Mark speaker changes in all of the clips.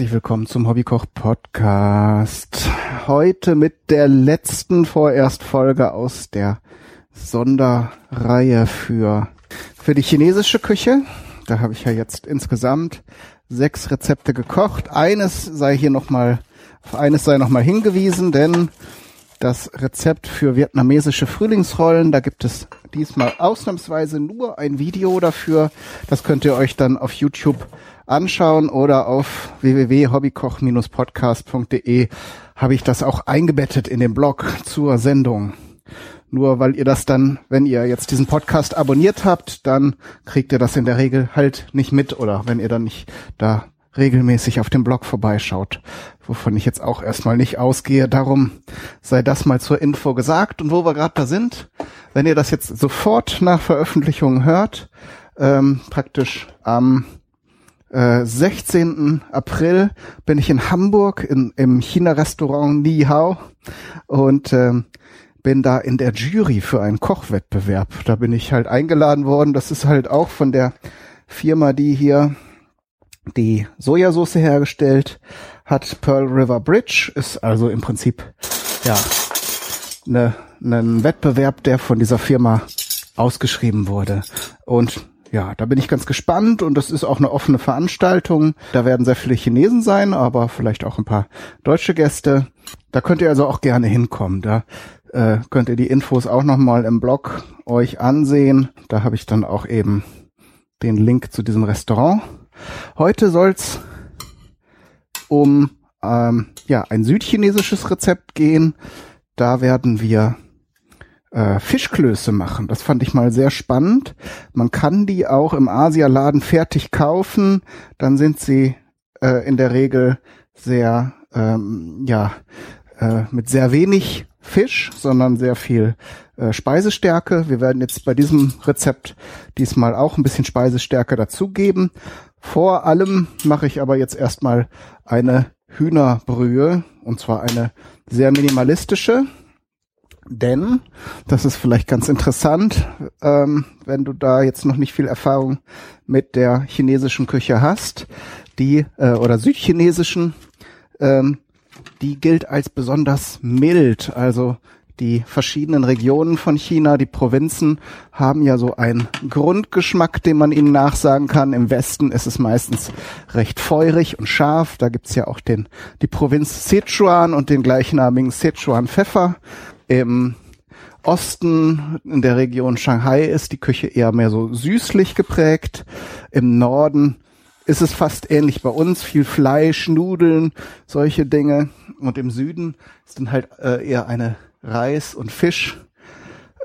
Speaker 1: herzlich willkommen zum Hobbykoch Podcast. Heute mit der letzten vorerst Folge aus der Sonderreihe für, für die chinesische Küche. Da habe ich ja jetzt insgesamt sechs Rezepte gekocht. Eines sei hier nochmal, auf eines sei nochmal hingewiesen, denn das Rezept für vietnamesische Frühlingsrollen. Da gibt es diesmal ausnahmsweise nur ein Video dafür. Das könnt ihr euch dann auf YouTube anschauen oder auf www.hobbykoch-podcast.de habe ich das auch eingebettet in den Blog zur Sendung. Nur weil ihr das dann, wenn ihr jetzt diesen Podcast abonniert habt, dann kriegt ihr das in der Regel halt nicht mit oder wenn ihr dann nicht da regelmäßig auf dem Blog vorbeischaut, wovon ich jetzt auch erstmal nicht ausgehe. Darum sei das mal zur Info gesagt. Und wo wir gerade da sind, wenn ihr das jetzt sofort nach Veröffentlichung hört, ähm, praktisch am äh, 16. April bin ich in Hamburg in, im China-Restaurant Ni Hao und ähm, bin da in der Jury für einen Kochwettbewerb. Da bin ich halt eingeladen worden. Das ist halt auch von der Firma, die hier die Sojasauce hergestellt hat. Pearl River Bridge ist also im Prinzip ja ne, ein Wettbewerb, der von dieser Firma ausgeschrieben wurde. Und ja, da bin ich ganz gespannt und das ist auch eine offene Veranstaltung. Da werden sehr viele Chinesen sein, aber vielleicht auch ein paar deutsche Gäste. Da könnt ihr also auch gerne hinkommen. Da äh, könnt ihr die Infos auch nochmal im Blog euch ansehen. Da habe ich dann auch eben den Link zu diesem Restaurant. Heute soll's um ähm, ja ein südchinesisches Rezept gehen. Da werden wir äh, Fischklöße machen. Das fand ich mal sehr spannend. Man kann die auch im Asialaden fertig kaufen. Dann sind sie äh, in der Regel sehr ähm, ja äh, mit sehr wenig Fisch, sondern sehr viel äh, Speisestärke. Wir werden jetzt bei diesem Rezept diesmal auch ein bisschen Speisestärke dazugeben. Vor allem mache ich aber jetzt erstmal eine Hühnerbrühe und zwar eine sehr minimalistische. Denn, das ist vielleicht ganz interessant, ähm, wenn du da jetzt noch nicht viel Erfahrung mit der chinesischen Küche hast, die äh, oder südchinesischen, ähm, die gilt als besonders mild. Also die verschiedenen Regionen von China, die Provinzen, haben ja so einen Grundgeschmack, den man ihnen nachsagen kann. Im Westen ist es meistens recht feurig und scharf. Da gibt's ja auch den, die Provinz Sichuan und den gleichnamigen Sichuan Pfeffer. Im Osten, in der Region Shanghai, ist die Küche eher mehr so süßlich geprägt. Im Norden ist es fast ähnlich bei uns. Viel Fleisch, Nudeln, solche Dinge. Und im Süden ist dann halt äh, eher eine Reis- und Fischkost.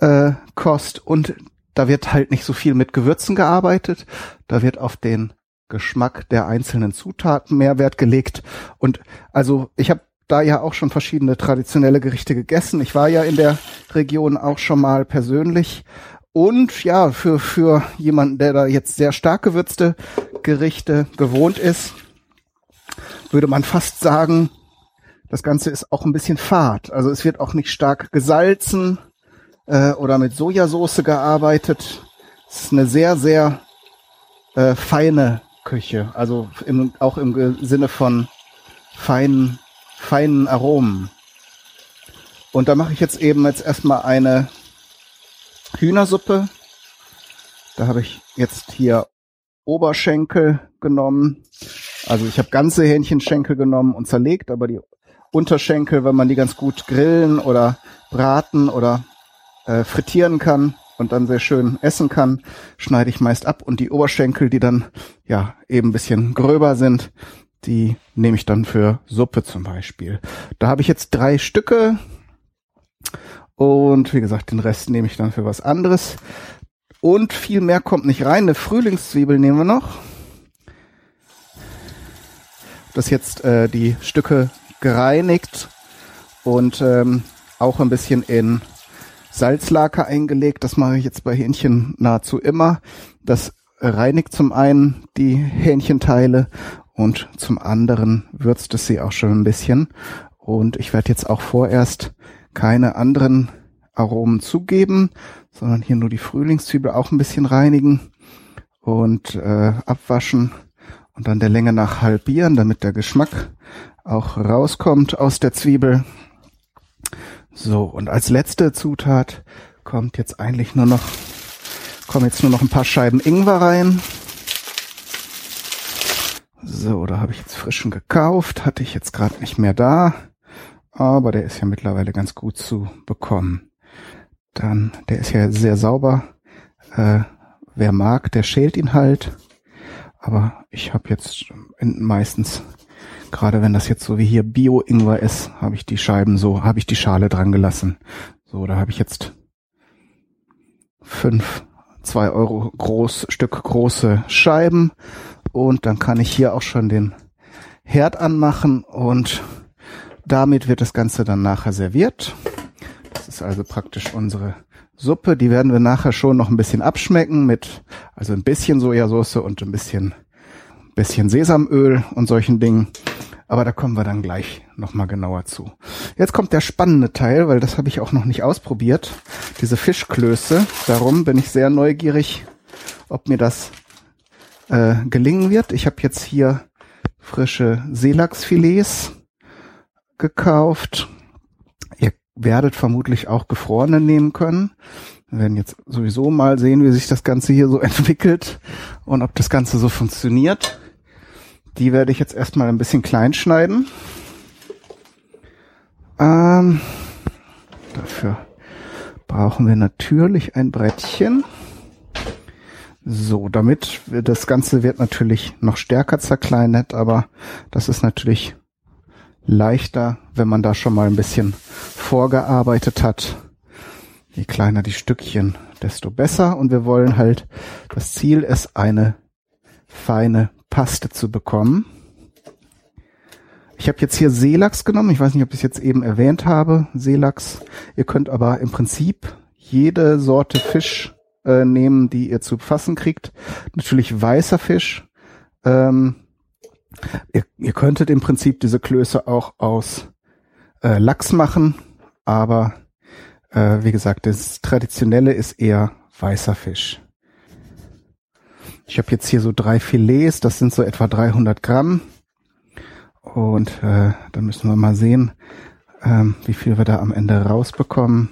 Speaker 1: Äh, und da wird halt nicht so viel mit Gewürzen gearbeitet. Da wird auf den Geschmack der einzelnen Zutaten mehr Wert gelegt. Und also ich habe da ja auch schon verschiedene traditionelle Gerichte gegessen. Ich war ja in der Region auch schon mal persönlich. Und ja, für, für jemanden, der da jetzt sehr stark gewürzte Gerichte gewohnt ist, würde man fast sagen, das Ganze ist auch ein bisschen fad. Also es wird auch nicht stark gesalzen äh, oder mit Sojasauce gearbeitet. Es ist eine sehr, sehr äh, feine Küche. Also im, auch im Sinne von feinen, feinen Aromen. Und da mache ich jetzt eben jetzt erstmal eine Hühnersuppe. Da habe ich jetzt hier Oberschenkel genommen. Also ich habe ganze Hähnchenschenkel genommen und zerlegt, aber die Unterschenkel, wenn man die ganz gut grillen oder braten oder äh, frittieren kann und dann sehr schön essen kann, schneide ich meist ab und die Oberschenkel, die dann ja eben ein bisschen gröber sind, die nehme ich dann für Suppe zum Beispiel. Da habe ich jetzt drei Stücke und wie gesagt, den Rest nehme ich dann für was anderes. Und viel mehr kommt nicht rein. Eine Frühlingszwiebel nehmen wir noch. Das jetzt äh, die Stücke gereinigt und ähm, auch ein bisschen in Salzlake eingelegt. Das mache ich jetzt bei Hähnchen nahezu immer. Das reinigt zum einen die Hähnchenteile und zum anderen würzt es sie auch schon ein bisschen. Und ich werde jetzt auch vorerst keine anderen Aromen zugeben, sondern hier nur die Frühlingszwiebel auch ein bisschen reinigen und äh, abwaschen und dann der Länge nach halbieren, damit der Geschmack auch rauskommt aus der Zwiebel. So, und als letzte Zutat kommt jetzt eigentlich nur noch, kommen jetzt nur noch ein paar Scheiben Ingwer rein. So, da habe ich jetzt frischen gekauft, hatte ich jetzt gerade nicht mehr da, aber der ist ja mittlerweile ganz gut zu bekommen. Dann, der ist ja sehr sauber. Äh, wer mag, der schält ihn halt. Aber ich habe jetzt meistens, gerade wenn das jetzt so wie hier Bio-Ingwer ist, habe ich die Scheiben so, habe ich die Schale dran gelassen. So, da habe ich jetzt fünf, zwei Euro groß, Stück große Scheiben. Und dann kann ich hier auch schon den Herd anmachen und damit wird das Ganze dann nachher serviert. Das ist also praktisch unsere Suppe, die werden wir nachher schon noch ein bisschen abschmecken mit, also ein bisschen Sojasauce und ein bisschen, bisschen Sesamöl und solchen Dingen. Aber da kommen wir dann gleich nochmal genauer zu. Jetzt kommt der spannende Teil, weil das habe ich auch noch nicht ausprobiert. Diese Fischklöße. Darum bin ich sehr neugierig, ob mir das äh, gelingen wird. Ich habe jetzt hier frische Seelachsfilets gekauft werdet vermutlich auch gefrorene nehmen können. Wir werden jetzt sowieso mal sehen, wie sich das Ganze hier so entwickelt und ob das Ganze so funktioniert. Die werde ich jetzt erstmal ein bisschen klein schneiden. Ähm, dafür brauchen wir natürlich ein Brettchen. So, damit das Ganze wird natürlich noch stärker zerkleinert, aber das ist natürlich leichter, wenn man da schon mal ein bisschen vorgearbeitet hat. Je kleiner die Stückchen, desto besser. Und wir wollen halt, das Ziel ist, eine feine Paste zu bekommen. Ich habe jetzt hier Seelachs genommen. Ich weiß nicht, ob ich es jetzt eben erwähnt habe. Seelachs. Ihr könnt aber im Prinzip jede Sorte Fisch äh, nehmen, die ihr zu fassen kriegt. Natürlich weißer Fisch. Ähm, Ihr, ihr könntet im Prinzip diese Klöße auch aus äh, Lachs machen, aber äh, wie gesagt, das Traditionelle ist eher weißer Fisch. Ich habe jetzt hier so drei Filets, das sind so etwa 300 Gramm. Und äh, dann müssen wir mal sehen, ähm, wie viel wir da am Ende rausbekommen.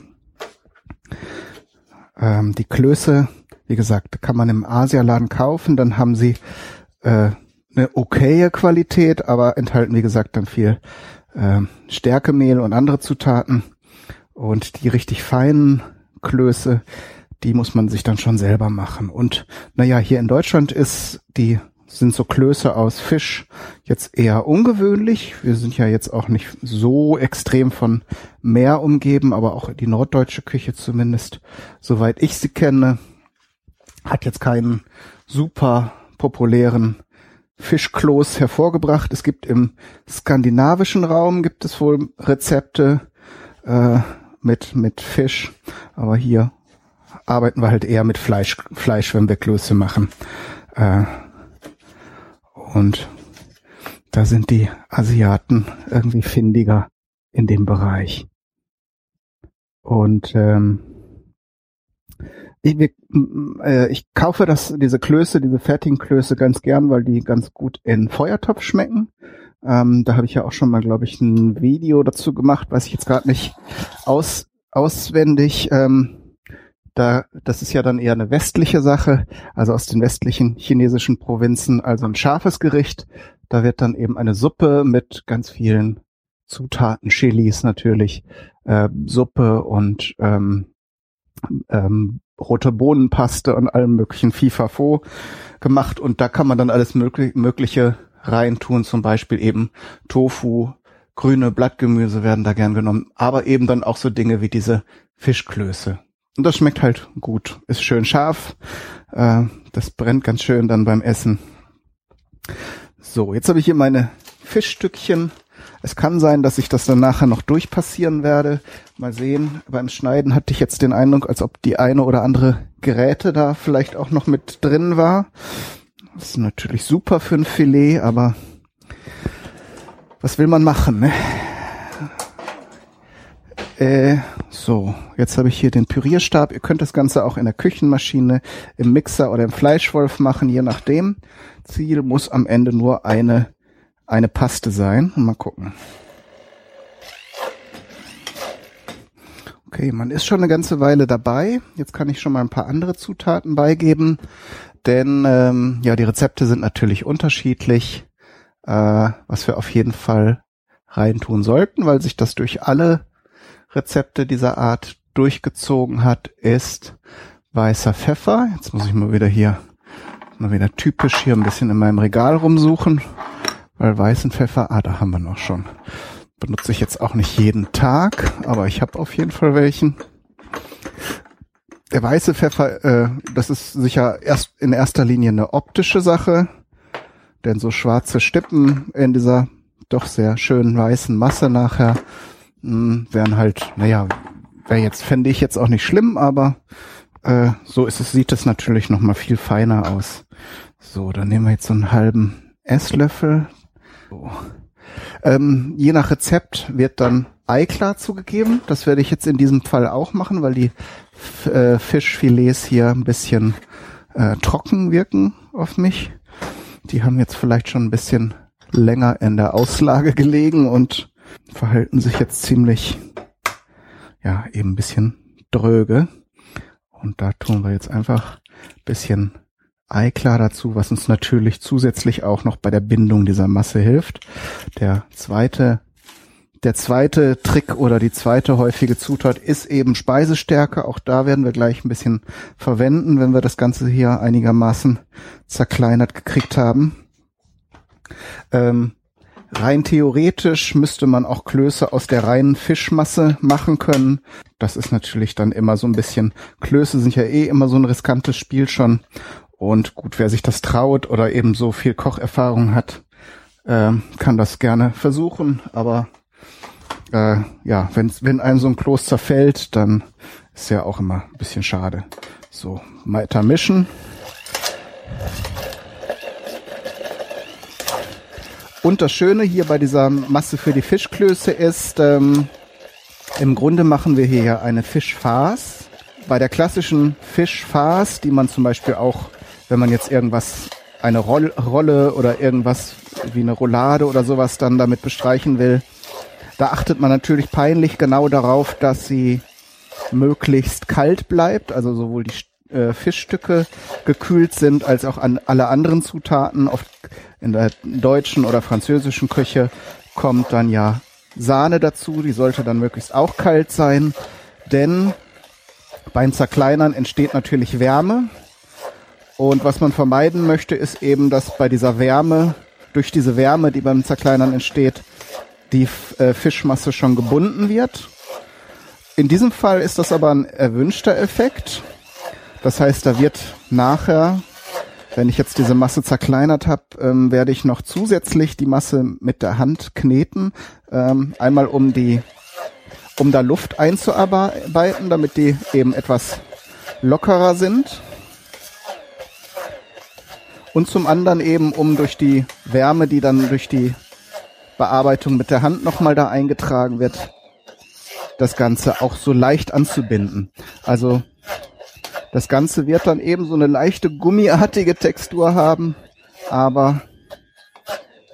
Speaker 1: Ähm, die Klöße, wie gesagt, kann man im Asialaden kaufen. Dann haben sie äh, eine okaye Qualität, aber enthalten, wie gesagt, dann viel äh, Stärkemehl und andere Zutaten. Und die richtig feinen Klöße, die muss man sich dann schon selber machen. Und naja, hier in Deutschland ist die sind so Klöße aus Fisch jetzt eher ungewöhnlich. Wir sind ja jetzt auch nicht so extrem von Meer umgeben, aber auch die norddeutsche Küche zumindest, soweit ich sie kenne, hat jetzt keinen super populären Fischkloß hervorgebracht. Es gibt im skandinavischen Raum gibt es wohl Rezepte äh, mit mit Fisch, aber hier arbeiten wir halt eher mit Fleisch, Fleisch, wenn wir Klöße machen. Äh, und da sind die Asiaten irgendwie findiger in dem Bereich. Und ähm, ich, äh, ich kaufe das, diese Klöße, diese fertigen Klöße ganz gern, weil die ganz gut in Feuertopf schmecken. Ähm, da habe ich ja auch schon mal, glaube ich, ein Video dazu gemacht, weiß ich jetzt gerade nicht aus, auswendig. Ähm, da, das ist ja dann eher eine westliche Sache, also aus den westlichen chinesischen Provinzen, also ein scharfes Gericht. Da wird dann eben eine Suppe mit ganz vielen Zutaten, Chilis natürlich, äh, Suppe und ähm, ähm, rote Bohnenpaste und allem möglichen FIFA-Fo gemacht und da kann man dann alles möglich Mögliche reintun, zum Beispiel eben Tofu, grüne Blattgemüse werden da gern genommen, aber eben dann auch so Dinge wie diese Fischklöße. Und das schmeckt halt gut, ist schön scharf, äh, das brennt ganz schön dann beim Essen. So, jetzt habe ich hier meine Fischstückchen es kann sein, dass ich das dann nachher noch durchpassieren werde. Mal sehen. Beim Schneiden hatte ich jetzt den Eindruck, als ob die eine oder andere Geräte da vielleicht auch noch mit drin war. Das ist natürlich super für ein Filet, aber was will man machen? Ne? Äh, so, jetzt habe ich hier den Pürierstab. Ihr könnt das Ganze auch in der Küchenmaschine, im Mixer oder im Fleischwolf machen, je nachdem. Ziel muss am Ende nur eine, eine Paste sein. Mal gucken. Okay, man ist schon eine ganze Weile dabei. Jetzt kann ich schon mal ein paar andere Zutaten beigeben, denn ähm, ja, die Rezepte sind natürlich unterschiedlich, äh, was wir auf jeden Fall reintun sollten, weil sich das durch alle Rezepte dieser Art durchgezogen hat, ist weißer Pfeffer. Jetzt muss ich mal wieder hier, mal wieder typisch hier ein bisschen in meinem Regal rumsuchen, weil weißen Pfeffer, ah, da haben wir noch schon benutze ich jetzt auch nicht jeden Tag, aber ich habe auf jeden Fall welchen. Der weiße Pfeffer, äh, das ist sicher erst in erster Linie eine optische Sache, denn so schwarze Stippen in dieser doch sehr schönen weißen Masse nachher mh, hm, wären halt, naja, wäre jetzt, fände ich jetzt auch nicht schlimm, aber äh, so ist es, sieht es natürlich noch mal viel feiner aus. So, dann nehmen wir jetzt so einen halben Esslöffel. So. Ähm, je nach Rezept wird dann Eiklar zugegeben. Das werde ich jetzt in diesem Fall auch machen, weil die äh, Fischfilets hier ein bisschen äh, trocken wirken auf mich. Die haben jetzt vielleicht schon ein bisschen länger in der Auslage gelegen und verhalten sich jetzt ziemlich, ja, eben ein bisschen dröge. Und da tun wir jetzt einfach ein bisschen Eiklar dazu, was uns natürlich zusätzlich auch noch bei der Bindung dieser Masse hilft. Der zweite, der zweite Trick oder die zweite häufige Zutat ist eben Speisestärke. Auch da werden wir gleich ein bisschen verwenden, wenn wir das Ganze hier einigermaßen zerkleinert gekriegt haben. Ähm, rein theoretisch müsste man auch Klöße aus der reinen Fischmasse machen können. Das ist natürlich dann immer so ein bisschen, Klöße sind ja eh immer so ein riskantes Spiel schon. Und gut, wer sich das traut oder eben so viel Kocherfahrung hat, äh, kann das gerne versuchen. Aber äh, ja, wenn, wenn einem so ein Kloß zerfällt, dann ist ja auch immer ein bisschen schade. So, weiter mischen. Und das Schöne hier bei dieser Masse für die Fischklöße ist, ähm, im Grunde machen wir hier ja eine Fischfarce. Bei der klassischen Fischfarce, die man zum Beispiel auch wenn man jetzt irgendwas, eine Roll Rolle oder irgendwas wie eine Roulade oder sowas dann damit bestreichen will, da achtet man natürlich peinlich genau darauf, dass sie möglichst kalt bleibt, also sowohl die äh, Fischstücke gekühlt sind, als auch an alle anderen Zutaten. Oft in der deutschen oder französischen Küche kommt dann ja Sahne dazu, die sollte dann möglichst auch kalt sein, denn beim Zerkleinern entsteht natürlich Wärme und was man vermeiden möchte, ist eben, dass bei dieser Wärme, durch diese Wärme, die beim Zerkleinern entsteht, die äh, Fischmasse schon gebunden wird. In diesem Fall ist das aber ein erwünschter Effekt. Das heißt, da wird nachher, wenn ich jetzt diese Masse zerkleinert habe, ähm, werde ich noch zusätzlich die Masse mit der Hand kneten. Ähm, einmal um die, um da Luft einzuarbeiten, damit die eben etwas lockerer sind und zum anderen eben, um durch die Wärme, die dann durch die Bearbeitung mit der Hand nochmal da eingetragen wird, das Ganze auch so leicht anzubinden. Also das Ganze wird dann eben so eine leichte gummiartige Textur haben, aber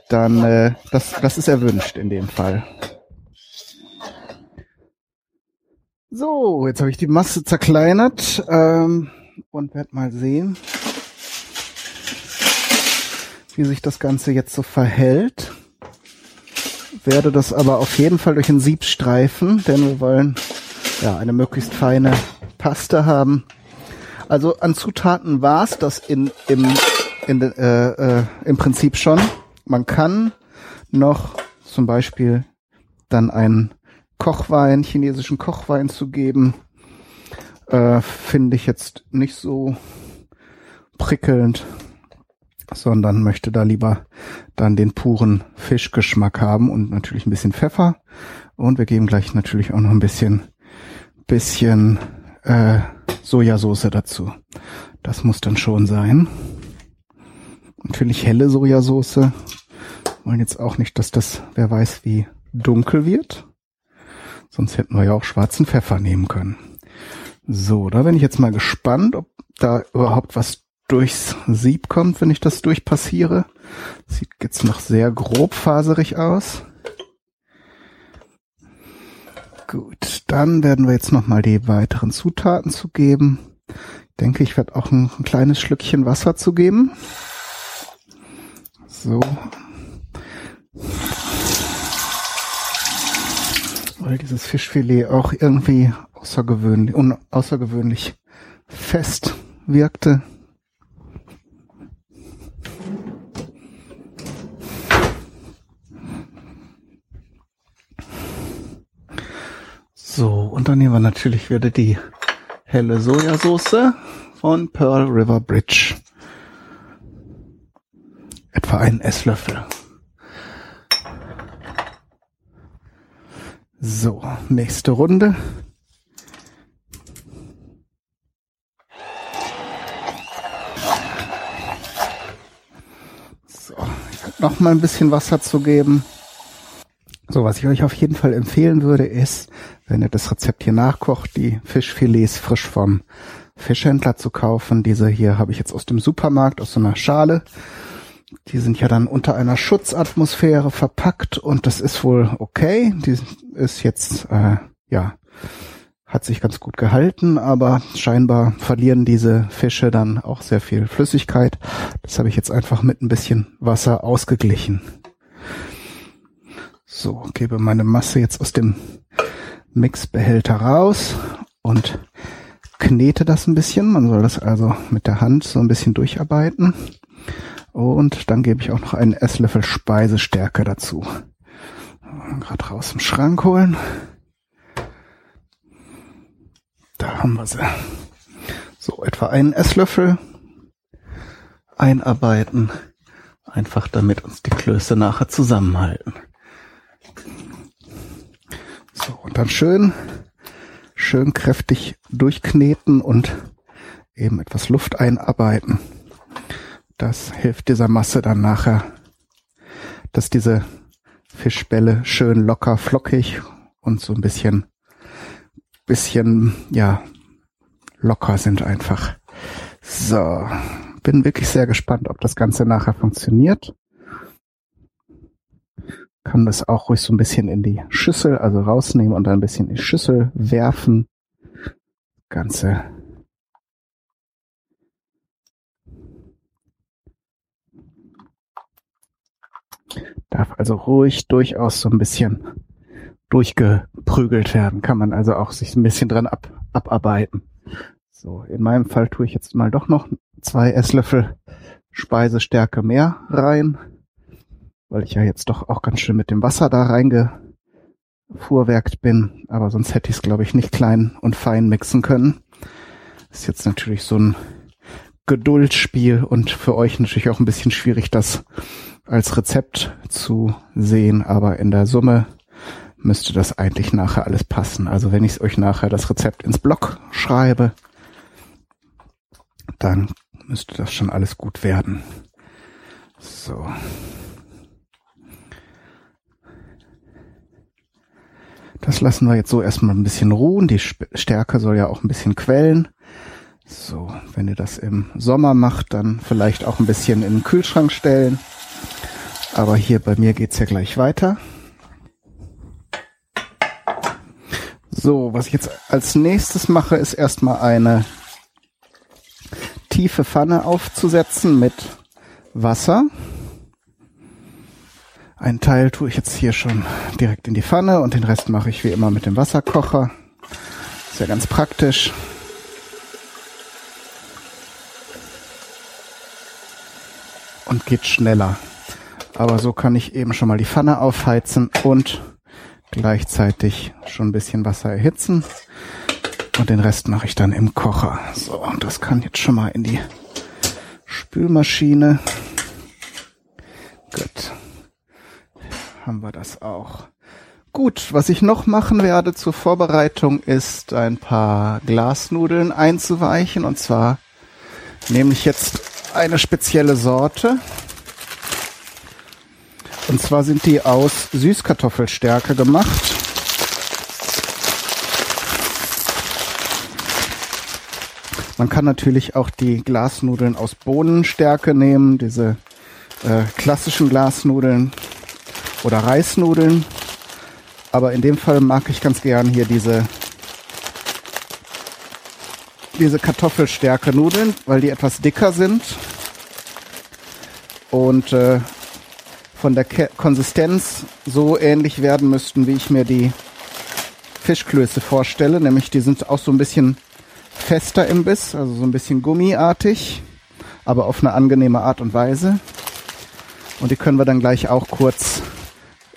Speaker 1: dann äh, das, das ist erwünscht in dem Fall. So, jetzt habe ich die Masse zerkleinert ähm, und werde mal sehen, wie sich das Ganze jetzt so verhält. Werde das aber auf jeden Fall durch ein Sieb streifen, denn wir wollen ja eine möglichst feine Paste haben. Also an Zutaten war es das in, im, in, äh, äh, im Prinzip schon. Man kann noch zum Beispiel dann einen Kochwein, chinesischen Kochwein zu geben. Äh, Finde ich jetzt nicht so prickelnd sondern möchte da lieber dann den puren Fischgeschmack haben und natürlich ein bisschen Pfeffer. Und wir geben gleich natürlich auch noch ein bisschen, bisschen äh, Sojasauce dazu. Das muss dann schon sein. Natürlich helle Sojasauce. Wollen jetzt auch nicht, dass das, wer weiß, wie dunkel wird. Sonst hätten wir ja auch schwarzen Pfeffer nehmen können. So, da bin ich jetzt mal gespannt, ob da überhaupt was durchs Sieb kommt, wenn ich das durchpassiere. Sieht jetzt noch sehr grobfaserig aus. Gut, dann werden wir jetzt nochmal die weiteren Zutaten zugeben. Ich denke, ich werde auch ein, ein kleines Schlückchen Wasser zugeben. So. Weil dieses Fischfilet auch irgendwie außergewöhnlich, außergewöhnlich fest wirkte. So, und dann nehmen wir natürlich wieder die helle Sojasauce von Pearl River Bridge. Etwa einen Esslöffel. So, nächste Runde. So, noch mal ein bisschen Wasser zu geben. So, was ich euch auf jeden Fall empfehlen würde, ist, wenn ihr das Rezept hier nachkocht, die Fischfilets frisch vom Fischhändler zu kaufen. Diese hier habe ich jetzt aus dem Supermarkt, aus so einer Schale. Die sind ja dann unter einer Schutzatmosphäre verpackt und das ist wohl okay. Die ist jetzt, äh, ja, hat sich ganz gut gehalten, aber scheinbar verlieren diese Fische dann auch sehr viel Flüssigkeit. Das habe ich jetzt einfach mit ein bisschen Wasser ausgeglichen. So, gebe meine Masse jetzt aus dem Mixbehälter raus und knete das ein bisschen. Man soll das also mit der Hand so ein bisschen durcharbeiten. Und dann gebe ich auch noch einen Esslöffel Speisestärke dazu. Gerade raus im Schrank holen. Da haben wir sie. So, etwa einen Esslöffel einarbeiten. Einfach damit uns die Klöße nachher zusammenhalten. Und dann schön, schön kräftig durchkneten und eben etwas Luft einarbeiten. Das hilft dieser Masse dann nachher, dass diese Fischbälle schön locker, flockig und so ein bisschen, bisschen, ja, locker sind einfach. So, bin wirklich sehr gespannt, ob das Ganze nachher funktioniert kann das auch ruhig so ein bisschen in die Schüssel, also rausnehmen und dann ein bisschen in die Schüssel werfen. Ganze darf also ruhig durchaus so ein bisschen durchgeprügelt werden. Kann man also auch sich ein bisschen dran ab, abarbeiten. So, in meinem Fall tue ich jetzt mal doch noch zwei Esslöffel Speisestärke mehr rein weil ich ja jetzt doch auch ganz schön mit dem Wasser da reingefuhrwerkt bin. Aber sonst hätte ich es, glaube ich, nicht klein und fein mixen können. Ist jetzt natürlich so ein Geduldsspiel und für euch natürlich auch ein bisschen schwierig, das als Rezept zu sehen. Aber in der Summe müsste das eigentlich nachher alles passen. Also wenn ich euch nachher das Rezept ins Blog schreibe, dann müsste das schon alles gut werden. So. Lassen wir jetzt so erstmal ein bisschen ruhen. Die Stärke soll ja auch ein bisschen quellen. So, wenn ihr das im Sommer macht, dann vielleicht auch ein bisschen in den Kühlschrank stellen. Aber hier bei mir geht's ja gleich weiter. So, was ich jetzt als nächstes mache, ist erstmal eine tiefe Pfanne aufzusetzen mit Wasser. Ein Teil tue ich jetzt hier schon direkt in die Pfanne und den Rest mache ich wie immer mit dem Wasserkocher. Ist ja ganz praktisch. Und geht schneller. Aber so kann ich eben schon mal die Pfanne aufheizen und gleichzeitig schon ein bisschen Wasser erhitzen. Und den Rest mache ich dann im Kocher. So, und das kann jetzt schon mal in die Spülmaschine. haben wir das auch. Gut, was ich noch machen werde zur Vorbereitung ist ein paar Glasnudeln einzuweichen und zwar nehme ich jetzt eine spezielle Sorte. Und zwar sind die aus Süßkartoffelstärke gemacht. Man kann natürlich auch die Glasnudeln aus Bohnenstärke nehmen, diese äh, klassischen Glasnudeln oder Reisnudeln. Aber in dem Fall mag ich ganz gern hier diese diese Kartoffelstärke Nudeln, weil die etwas dicker sind und äh, von der Ke Konsistenz so ähnlich werden müssten, wie ich mir die Fischklöße vorstelle. Nämlich die sind auch so ein bisschen fester im Biss, also so ein bisschen gummiartig, aber auf eine angenehme Art und Weise. Und die können wir dann gleich auch kurz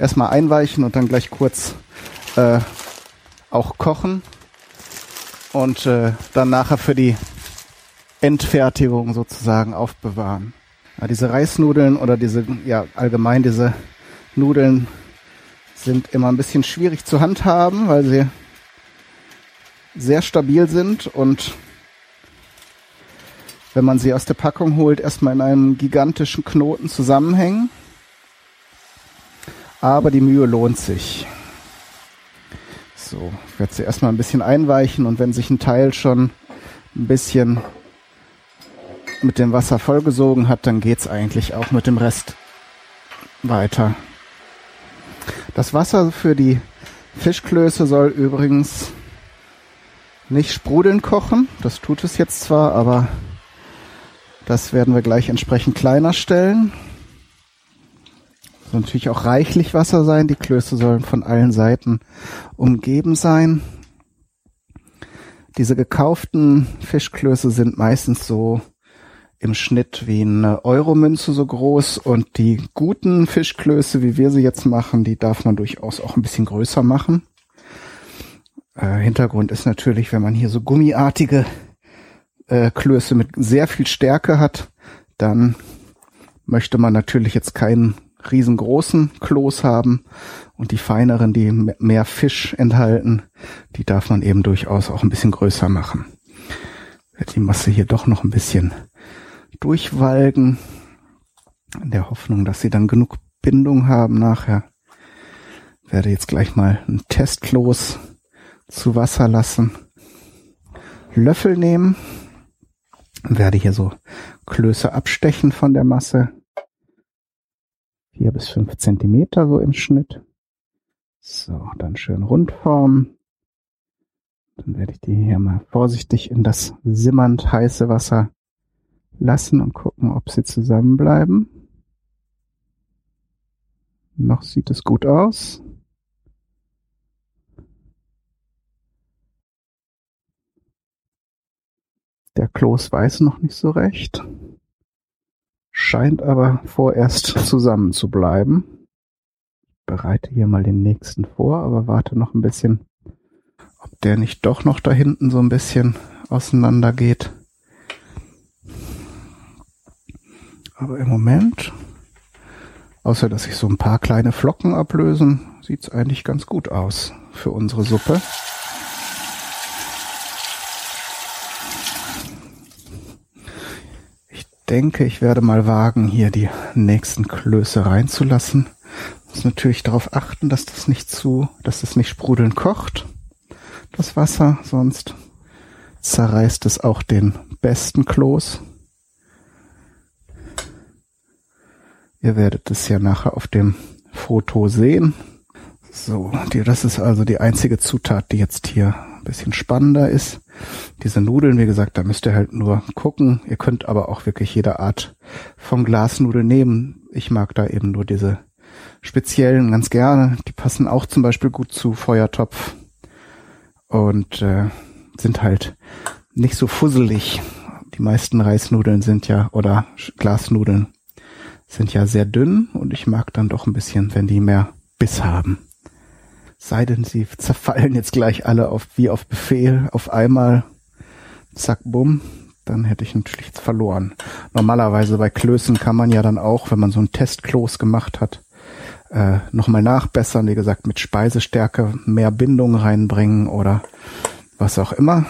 Speaker 1: erstmal einweichen und dann gleich kurz äh, auch kochen und äh, dann nachher für die Endfertigung sozusagen aufbewahren. Ja, diese Reisnudeln oder diese, ja, allgemein diese Nudeln sind immer ein bisschen schwierig zu handhaben, weil sie sehr stabil sind und wenn man sie aus der Packung holt, erstmal in einem gigantischen Knoten zusammenhängen. Aber die Mühe lohnt sich. So, ich werde sie erstmal ein bisschen einweichen und wenn sich ein Teil schon ein bisschen mit dem Wasser vollgesogen hat, dann geht's eigentlich auch mit dem Rest weiter. Das Wasser für die Fischklöße soll übrigens nicht sprudeln kochen. Das tut es jetzt zwar, aber das werden wir gleich entsprechend kleiner stellen. Soll natürlich auch reichlich Wasser sein. Die Klöße sollen von allen Seiten umgeben sein. Diese gekauften Fischklöße sind meistens so im Schnitt wie eine Euromünze so groß und die guten Fischklöße, wie wir sie jetzt machen, die darf man durchaus auch ein bisschen größer machen. Äh, Hintergrund ist natürlich, wenn man hier so gummiartige äh, Klöße mit sehr viel Stärke hat, dann möchte man natürlich jetzt keinen riesengroßen Kloß haben und die feineren, die mehr Fisch enthalten, die darf man eben durchaus auch ein bisschen größer machen. Wird die Masse hier doch noch ein bisschen durchwalgen, in der Hoffnung, dass sie dann genug Bindung haben nachher. Werde jetzt gleich mal ein Testkloß zu Wasser lassen. Löffel nehmen. Werde hier so Klöße abstechen von der Masse. Vier bis fünf Zentimeter so im Schnitt. So, dann schön rund formen. Dann werde ich die hier mal vorsichtig in das simmernd heiße Wasser lassen und gucken, ob sie zusammenbleiben. Noch sieht es gut aus. Der Kloß weiß noch nicht so recht, scheint aber vorerst zusammen zu bleiben. Bereite hier mal den nächsten vor, aber warte noch ein bisschen, ob der nicht doch noch da hinten so ein bisschen auseinander geht. Aber im Moment, außer dass sich so ein paar kleine Flocken ablösen, sieht's eigentlich ganz gut aus für unsere Suppe. Denke, ich werde mal wagen, hier die nächsten Klöße reinzulassen. Muss natürlich darauf achten, dass das nicht zu, dass das nicht sprudeln kocht, das Wasser, sonst zerreißt es auch den besten Kloß. Ihr werdet es ja nachher auf dem Foto sehen. So, das ist also die einzige Zutat, die jetzt hier ein bisschen spannender ist. Diese Nudeln, wie gesagt, da müsst ihr halt nur gucken. Ihr könnt aber auch wirklich jede Art von Glasnudel nehmen. Ich mag da eben nur diese speziellen ganz gerne. Die passen auch zum Beispiel gut zu Feuertopf und äh, sind halt nicht so fusselig. Die meisten Reisnudeln sind ja oder Glasnudeln sind ja sehr dünn und ich mag dann doch ein bisschen, wenn die mehr Biss haben. Sei denn, sie zerfallen jetzt gleich alle auf, wie auf Befehl, auf einmal, zack, bumm, dann hätte ich natürlich verloren. Normalerweise bei Klößen kann man ja dann auch, wenn man so ein Testkloß gemacht hat, äh, nochmal nachbessern, wie gesagt, mit Speisestärke mehr Bindung reinbringen oder was auch immer.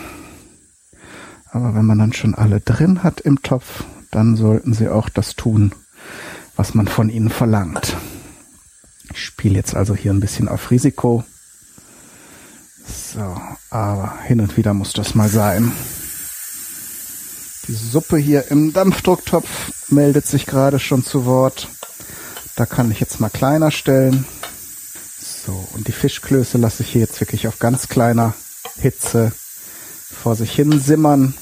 Speaker 1: Aber wenn man dann schon alle drin hat im Topf, dann sollten sie auch das tun, was man von ihnen verlangt. Ich spiele jetzt also hier ein bisschen auf Risiko. So, aber hin und wieder muss das mal sein. Die Suppe hier im Dampfdrucktopf meldet sich gerade schon zu Wort. Da kann ich jetzt mal kleiner stellen. So, und die Fischklöße lasse ich hier jetzt wirklich auf ganz kleiner Hitze vor sich hin simmern.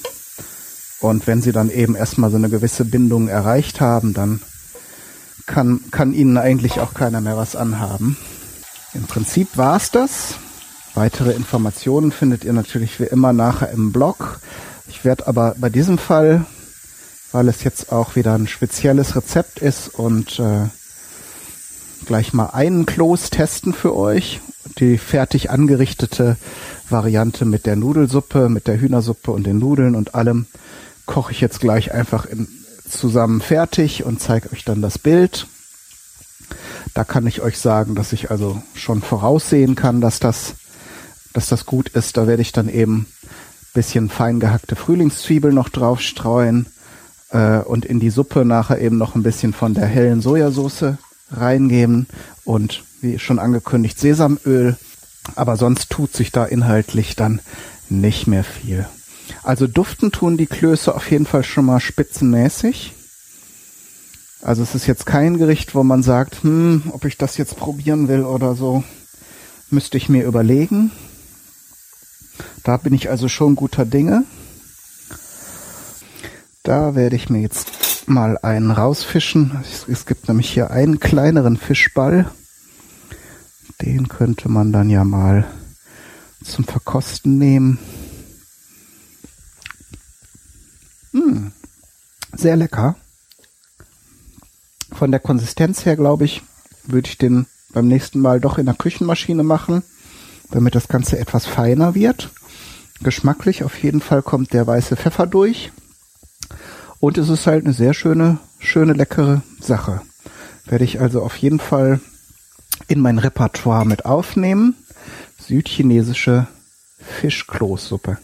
Speaker 1: Und wenn sie dann eben erstmal so eine gewisse Bindung erreicht haben, dann kann, kann ihnen eigentlich auch keiner mehr was anhaben. Im Prinzip war's das. Weitere Informationen findet ihr natürlich wie immer nachher im Blog. Ich werde aber bei diesem Fall, weil es jetzt auch wieder ein spezielles Rezept ist und äh, gleich mal einen Kloß testen für euch. Die fertig angerichtete Variante mit der Nudelsuppe, mit der Hühnersuppe und den Nudeln und allem koche ich jetzt gleich einfach in, zusammen fertig und zeige euch dann das Bild. Da kann ich euch sagen, dass ich also schon voraussehen kann, dass das, dass das gut ist. Da werde ich dann eben bisschen fein gehackte Frühlingszwiebel noch drauf streuen äh, und in die Suppe nachher eben noch ein bisschen von der hellen Sojasauce reingeben und wie schon angekündigt Sesamöl. Aber sonst tut sich da inhaltlich dann nicht mehr viel. Also duften tun die Klöße auf jeden Fall schon mal spitzenmäßig. Also es ist jetzt kein Gericht, wo man sagt, hm, ob ich das jetzt probieren will oder so, müsste ich mir überlegen. Da bin ich also schon guter Dinge. Da werde ich mir jetzt mal einen rausfischen. Es, es gibt nämlich hier einen kleineren Fischball. Den könnte man dann ja mal zum Verkosten nehmen. Hm, sehr lecker. Von der Konsistenz her, glaube ich, würde ich den beim nächsten Mal doch in der Küchenmaschine machen, damit das Ganze etwas feiner wird. Geschmacklich auf jeden Fall kommt der weiße Pfeffer durch. Und es ist halt eine sehr schöne, schöne, leckere Sache. Werde ich also auf jeden Fall in mein Repertoire mit aufnehmen. Südchinesische Fischkloßsuppe.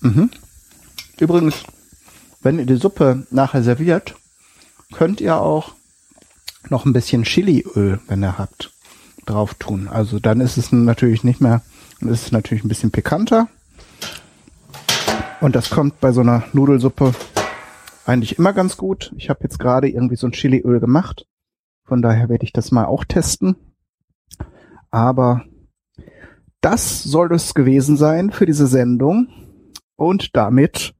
Speaker 1: Mhm. Übrigens, wenn ihr die Suppe nachher serviert, könnt ihr auch noch ein bisschen Chiliöl, wenn ihr habt, drauf tun. Also dann ist es natürlich nicht mehr, ist es natürlich ein bisschen pikanter. Und das kommt bei so einer Nudelsuppe eigentlich immer ganz gut. Ich habe jetzt gerade irgendwie so ein Chiliöl gemacht. Von daher werde ich das mal auch testen. Aber das soll es gewesen sein für diese Sendung. Und damit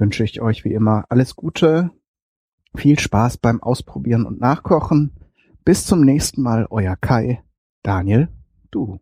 Speaker 1: wünsche ich euch wie immer alles Gute, viel Spaß beim Ausprobieren und Nachkochen. Bis zum nächsten Mal, euer Kai, Daniel, du.